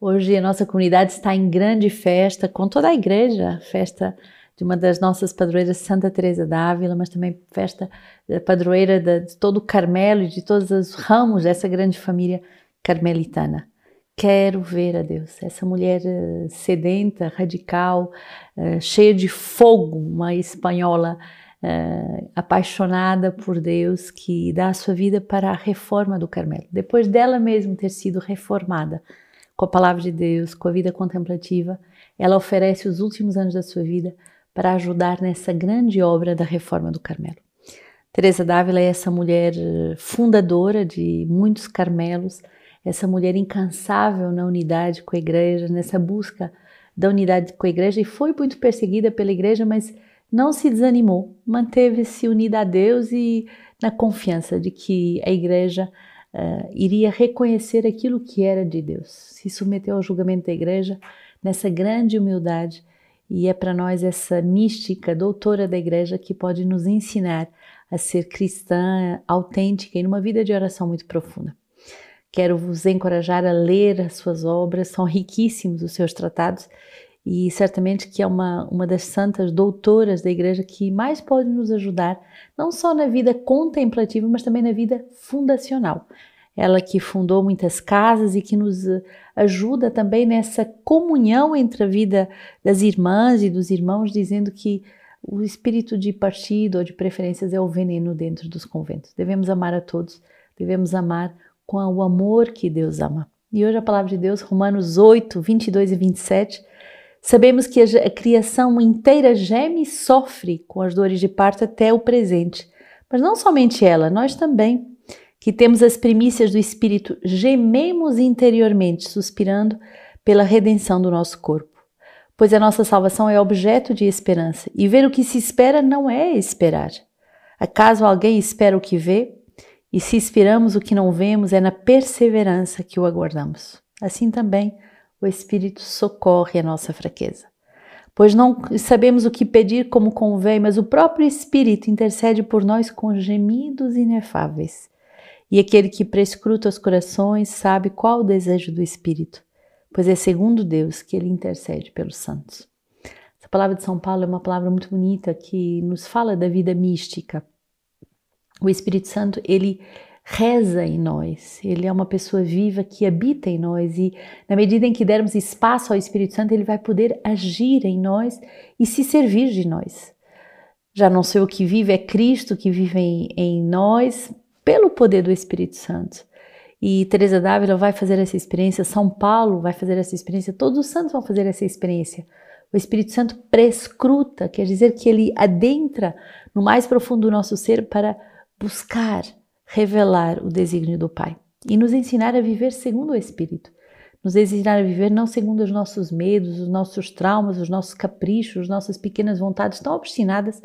Hoje a nossa comunidade está em grande festa, com toda a igreja, festa de uma das nossas padroeiras, Santa Teresa d'Ávila, mas também festa da padroeira de todo o Carmelo e de todos os ramos dessa grande família carmelitana. Quero ver a Deus, essa mulher eh, sedenta, radical, eh, cheia de fogo, uma espanhola uh, apaixonada por Deus que dá a sua vida para a reforma do Carmelo. Depois dela mesma ter sido reformada com a palavra de Deus, com a vida contemplativa, ela oferece os últimos anos da sua vida para ajudar nessa grande obra da reforma do Carmelo. Teresa d'Ávila é essa mulher eh, fundadora de muitos Carmelos, essa mulher incansável na unidade com a igreja, nessa busca da unidade com a igreja e foi muito perseguida pela igreja, mas não se desanimou, manteve-se unida a Deus e na confiança de que a igreja uh, iria reconhecer aquilo que era de Deus. Se submeteu ao julgamento da igreja nessa grande humildade e é para nós essa mística doutora da igreja que pode nos ensinar a ser cristã autêntica e numa vida de oração muito profunda. Quero vos encorajar a ler as suas obras, são riquíssimos os seus tratados e certamente que é uma, uma das santas doutoras da igreja que mais pode nos ajudar, não só na vida contemplativa, mas também na vida fundacional. Ela que fundou muitas casas e que nos eh, ajuda também nessa comunhão entre a vida das irmãs e dos irmãos, dizendo que o espírito de partido ou de preferências é o veneno dentro dos conventos. Devemos amar a todos, devemos amar com o amor que Deus ama. E hoje a palavra de Deus, Romanos 8, 22 e 27, Sabemos que a criação inteira geme e sofre com as dores de parto até o presente. Mas não somente ela, nós também, que temos as primícias do Espírito, gememos interiormente, suspirando pela redenção do nosso corpo. Pois a nossa salvação é objeto de esperança, e ver o que se espera não é esperar. Acaso alguém espera o que vê? E se esperamos o que não vemos, é na perseverança que o aguardamos. Assim também, o Espírito socorre a nossa fraqueza. Pois não sabemos o que pedir como convém, mas o próprio Espírito intercede por nós com gemidos inefáveis. E aquele que prescruta os corações sabe qual o desejo do Espírito, pois é segundo Deus que ele intercede pelos santos. Essa palavra de São Paulo é uma palavra muito bonita que nos fala da vida mística. O Espírito Santo, ele reza em nós, ele é uma pessoa viva que habita em nós e, na medida em que dermos espaço ao Espírito Santo, ele vai poder agir em nós e se servir de nós. Já não sei o que vive, é Cristo que vive em, em nós pelo poder do Espírito Santo. E Teresa Dávila vai fazer essa experiência, São Paulo vai fazer essa experiência, todos os santos vão fazer essa experiência. O Espírito Santo prescruta, quer dizer que ele adentra no mais profundo do nosso ser para buscar revelar o desígnio do Pai e nos ensinar a viver segundo o Espírito. Nos ensinar a viver não segundo os nossos medos, os nossos traumas, os nossos caprichos, as nossas pequenas vontades tão obstinadas,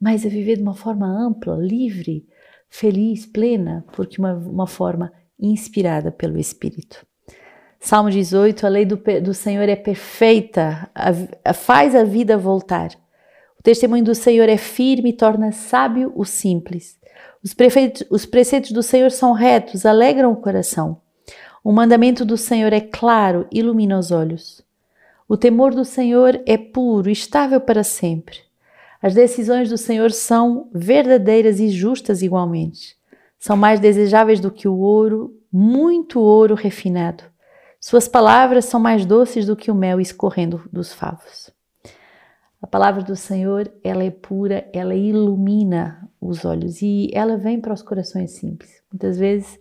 mas a viver de uma forma ampla, livre, feliz, plena, porque uma, uma forma inspirada pelo Espírito. Salmo 18: A lei do, do Senhor é perfeita, a, a, faz a vida voltar. O testemunho do Senhor é firme e torna sábio o simples. Os, os preceitos do Senhor são retos, alegram o coração. O mandamento do Senhor é claro, ilumina os olhos. O temor do Senhor é puro, estável para sempre. As decisões do Senhor são verdadeiras e justas igualmente. São mais desejáveis do que o ouro, muito ouro refinado. Suas palavras são mais doces do que o mel escorrendo dos favos. A palavra do Senhor, ela é pura, ela ilumina os olhos e ela vem para os corações simples. Muitas vezes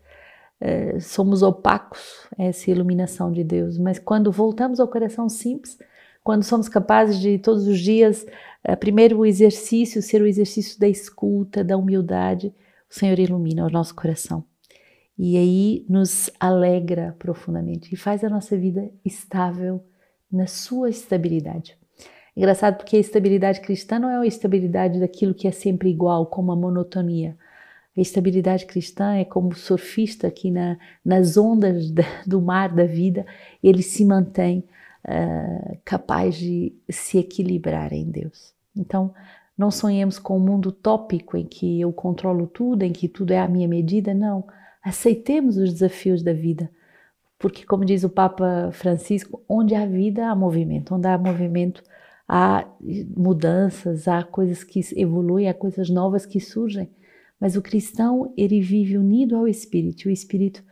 é, somos opacos a essa iluminação de Deus, mas quando voltamos ao coração simples, quando somos capazes de todos os dias, é, primeiro o exercício ser o exercício da escuta, da humildade, o Senhor ilumina o nosso coração. E aí nos alegra profundamente e faz a nossa vida estável na sua estabilidade. Engraçado porque a estabilidade cristã não é a estabilidade daquilo que é sempre igual, como a monotonia. A estabilidade cristã é como o surfista que na, nas ondas da, do mar da vida ele se mantém uh, capaz de se equilibrar em Deus. Então, não sonhemos com um mundo utópico em que eu controlo tudo, em que tudo é à minha medida, não. Aceitemos os desafios da vida, porque, como diz o Papa Francisco, onde há vida há movimento, onde há movimento há mudanças, há coisas que evoluem, há coisas novas que surgem. Mas o cristão, ele vive unido ao Espírito, o Espírito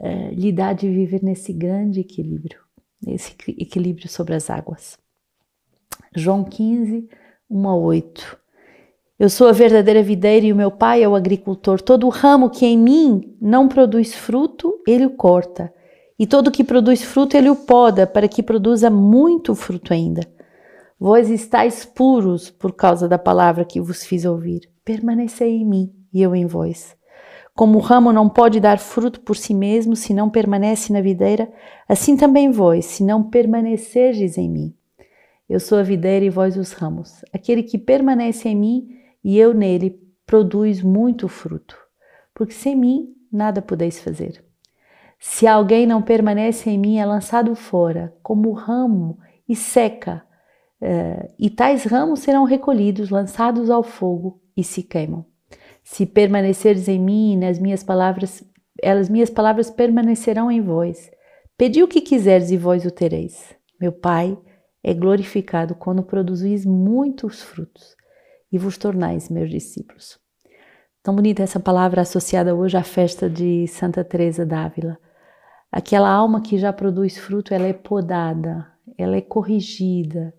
eh, lhe dá de viver nesse grande equilíbrio, nesse equilíbrio sobre as águas. João 15, 1 a 8. Eu sou a verdadeira videira e o meu pai é o agricultor. Todo ramo que em mim não produz fruto, ele o corta. E todo que produz fruto, ele o poda, para que produza muito fruto ainda. Vós estáis puros por causa da palavra que vos fiz ouvir. Permanecei em mim e eu em vós. Como o ramo não pode dar fruto por si mesmo se não permanece na videira, assim também vós, se não permanecerdes em mim. Eu sou a videira e vós os ramos. Aquele que permanece em mim e eu nele produz muito fruto, porque sem mim nada podeis fazer. Se alguém não permanece em mim, é lançado fora, como ramo, e seca, e tais ramos serão recolhidos, lançados ao fogo e se queimam. Se permaneceres em mim nas minhas palavras, elas minhas palavras permanecerão em vós. Pedi o que quiseres e vós o tereis. Meu Pai é glorificado quando produzis muitos frutos e vos tornais meus discípulos. Tão bonita essa palavra associada hoje à festa de Santa Teresa d'Ávila. Aquela alma que já produz fruto, ela é podada, ela é corrigida,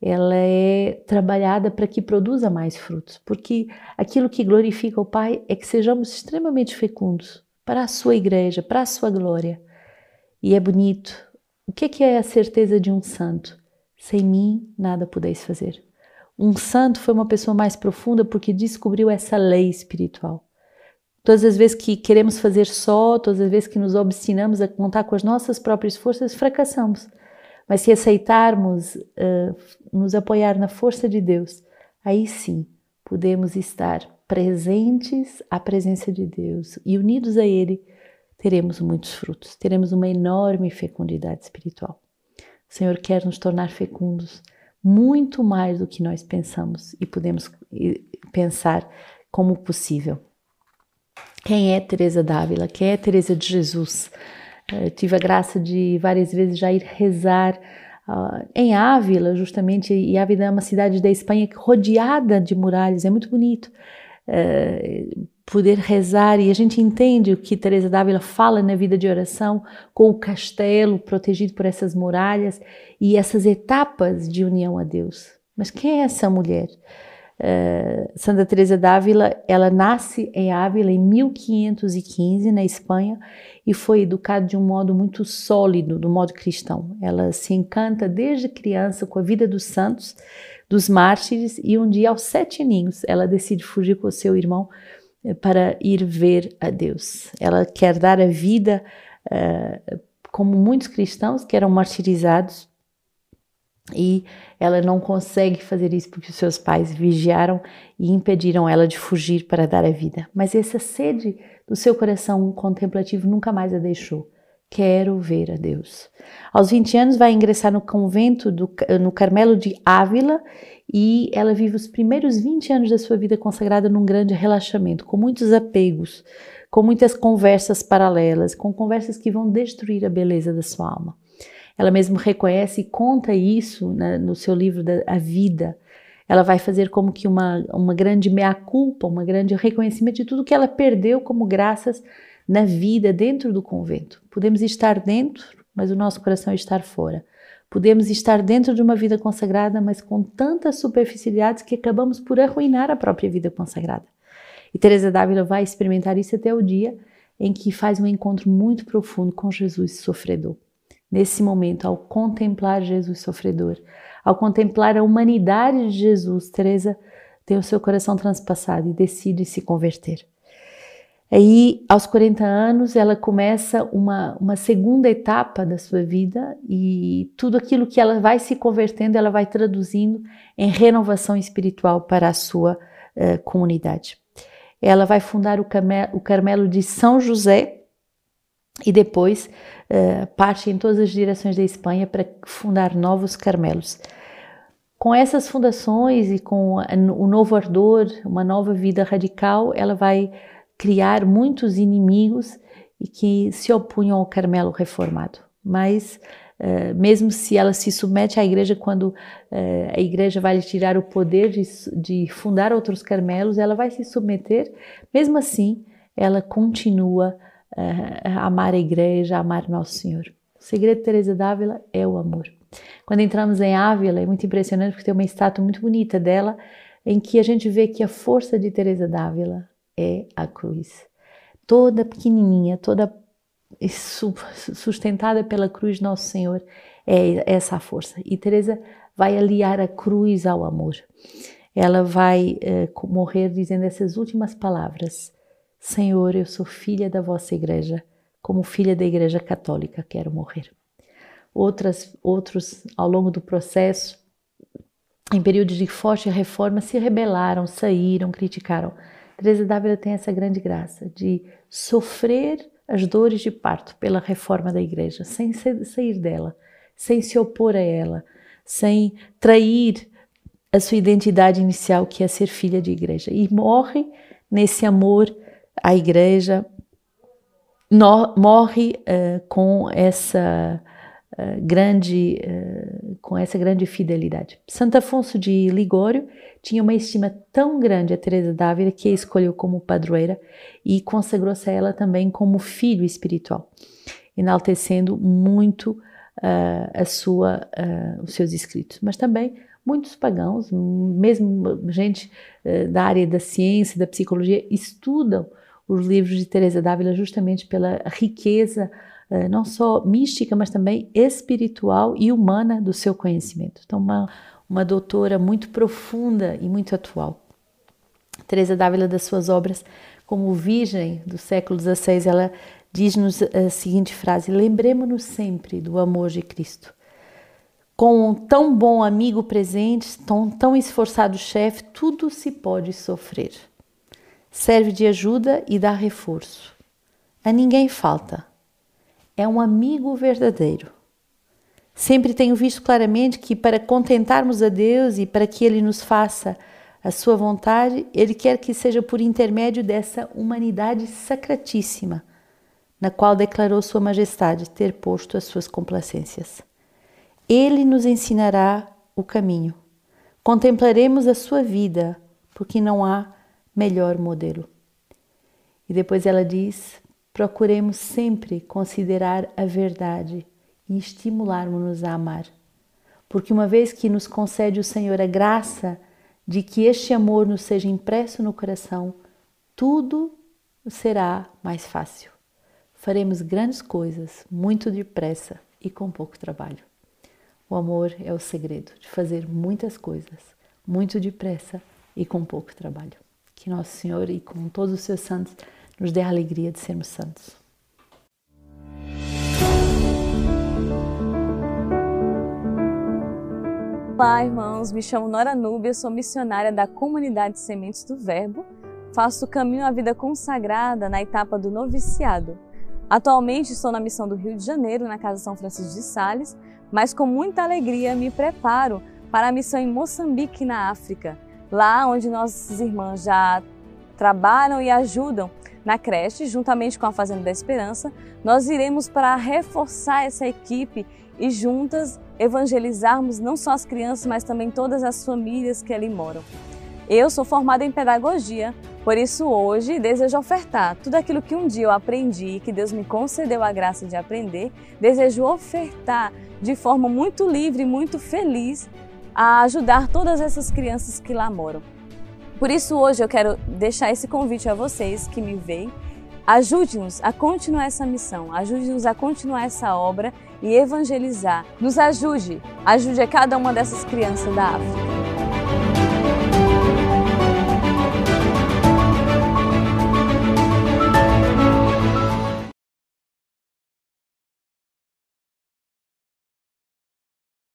ela é trabalhada para que produza mais frutos, porque aquilo que glorifica o Pai é que sejamos extremamente fecundos para a sua igreja, para a sua glória. E é bonito. O que é, é a certeza de um santo? Sem mim nada podeis fazer. Um santo foi uma pessoa mais profunda porque descobriu essa lei espiritual. Todas as vezes que queremos fazer só, todas as vezes que nos obstinamos a contar com as nossas próprias forças, fracassamos. Mas se aceitarmos uh, nos apoiar na força de Deus, aí sim podemos estar presentes à presença de Deus e unidos a Ele, teremos muitos frutos, teremos uma enorme fecundidade espiritual. O Senhor quer nos tornar fecundos muito mais do que nós pensamos e podemos pensar como possível. Quem é Teresa d'Ávila? Quem é Teresa de Jesus? Eu eh, tive a graça de várias vezes já ir rezar uh, em Ávila, justamente, e Ávila é uma cidade da Espanha rodeada de muralhas, é muito bonito. Uh, poder rezar e a gente entende o que Teresa d'Ávila fala na vida de oração com o castelo protegido por essas muralhas e essas etapas de união a Deus. Mas quem é essa mulher? Uh, Santa Teresa d'Ávila, ela nasce em Ávila em 1515 na Espanha e foi educada de um modo muito sólido, do modo cristão. Ela se encanta desde criança com a vida dos santos, dos mártires e um dia aos sete aninhos ela decide fugir com seu irmão eh, para ir ver a Deus. Ela quer dar a vida uh, como muitos cristãos que eram martirizados e ela não consegue fazer isso porque os seus pais vigiaram e impediram ela de fugir para dar a vida. Mas essa sede do seu coração contemplativo nunca mais a deixou. Quero ver a Deus. Aos 20 anos vai ingressar no convento do, no Carmelo de Ávila e ela vive os primeiros 20 anos da sua vida consagrada num grande relaxamento, com muitos apegos, com muitas conversas paralelas, com conversas que vão destruir a beleza da sua alma. Ela mesma reconhece e conta isso né, no seu livro da A Vida. Ela vai fazer como que uma, uma grande meia-culpa, um grande reconhecimento de tudo que ela perdeu como graças na vida dentro do convento. Podemos estar dentro, mas o nosso coração estar fora. Podemos estar dentro de uma vida consagrada, mas com tantas superficialidades que acabamos por arruinar a própria vida consagrada. E Teresa d'Ávila vai experimentar isso até o dia em que faz um encontro muito profundo com Jesus sofredor. Nesse momento, ao contemplar Jesus sofredor, ao contemplar a humanidade de Jesus, Teresa tem o seu coração transpassado e decide se converter. Aí, aos 40 anos, ela começa uma, uma segunda etapa da sua vida e tudo aquilo que ela vai se convertendo, ela vai traduzindo em renovação espiritual para a sua uh, comunidade. Ela vai fundar o, o Carmelo de São José e depois uh, parte em todas as direções da Espanha para fundar novos Carmelos. Com essas fundações e com o novo ardor, uma nova vida radical, ela vai criar muitos inimigos e que se opunham ao Carmelo reformado. Mas Uh, mesmo se ela se submete à igreja quando uh, a igreja vai lhe tirar o poder de, de, fundar outros Carmelos, ela vai se submeter. Mesmo assim, ela continua a amar a igreja, amar Nosso Senhor. O segredo de Teresa d'Ávila é o amor. Quando entramos em Ávila, é muito impressionante porque tem uma estátua muito bonita dela, em que a gente vê que a força de Teresa d'Ávila é a cruz. Toda pequenininha, toda sustentada pela cruz Nosso Senhor, é essa a força. E Teresa vai aliar a cruz ao amor. Ela vai uh, morrer dizendo essas últimas palavras: Senhor, eu sou filha da vossa igreja, como filha da igreja católica quero morrer. Outras, outros, ao longo do processo, em períodos de forte reforma, se rebelaram, saíram, criticaram. Teresa d'Ávila tem essa grande graça de sofrer as dores de parto pela reforma da igreja, sem sair dela, sem se opor a ela, sem trair a sua identidade inicial, que é ser filha de igreja. E morre nesse amor à igreja, no, morre uh, com essa uh, grande uh, com essa grande fidelidade. Santo Afonso de Ligório tinha uma estima tão grande a Teresa d'Ávila que a escolheu como padroeira e consagrou-se a ela também como filho espiritual, enaltecendo muito a sua, os seus escritos. Mas também muitos pagãos, mesmo gente da área da ciência, da psicologia, estudam os livros de Teresa d'Ávila justamente pela riqueza não só mística, mas também espiritual e humana do seu conhecimento. Então, uma, uma doutora muito profunda e muito atual. Teresa d'Ávila, das suas obras como virgem do século XVI, ela diz-nos a seguinte frase: Lembremos-nos sempre do amor de Cristo. Com um tão bom amigo presente, tão, tão esforçado chefe, tudo se pode sofrer. Serve de ajuda e dá reforço. A ninguém falta. É um amigo verdadeiro. Sempre tenho visto claramente que para contentarmos a Deus e para que Ele nos faça a sua vontade, Ele quer que seja por intermédio dessa humanidade sacratíssima, na qual declarou Sua Majestade ter posto as suas complacências. Ele nos ensinará o caminho. Contemplaremos a sua vida, porque não há melhor modelo. E depois ela diz: procuremos sempre considerar a verdade e estimularmos-nos a amar. Porque uma vez que nos concede o Senhor a graça de que este amor nos seja impresso no coração, tudo será mais fácil. Faremos grandes coisas muito depressa e com pouco trabalho. O amor é o segredo de fazer muitas coisas muito depressa e com pouco trabalho. Que Nosso Senhor e com todos os seus santos nos dê a alegria de sermos santos. Olá, irmãos. Me chamo Nora Núbia, sou missionária da comunidade Sementes do Verbo. Faço o caminho à vida consagrada na etapa do noviciado. Atualmente estou na missão do Rio de Janeiro, na Casa São Francisco de Sales, mas com muita alegria me preparo para a missão em Moçambique, na África, lá onde nossas irmãs já trabalham e ajudam na creche, juntamente com a Fazenda da Esperança. Nós iremos para reforçar essa equipe e juntas evangelizarmos não só as crianças, mas também todas as famílias que ali moram. Eu sou formada em pedagogia, por isso hoje desejo ofertar tudo aquilo que um dia eu aprendi e que Deus me concedeu a graça de aprender, desejo ofertar de forma muito livre muito feliz a ajudar todas essas crianças que lá moram. Por isso hoje eu quero deixar esse convite a vocês que me veem Ajude-nos a continuar essa missão, ajude-nos a continuar essa obra e evangelizar. Nos ajude, ajude a cada uma dessas crianças da África.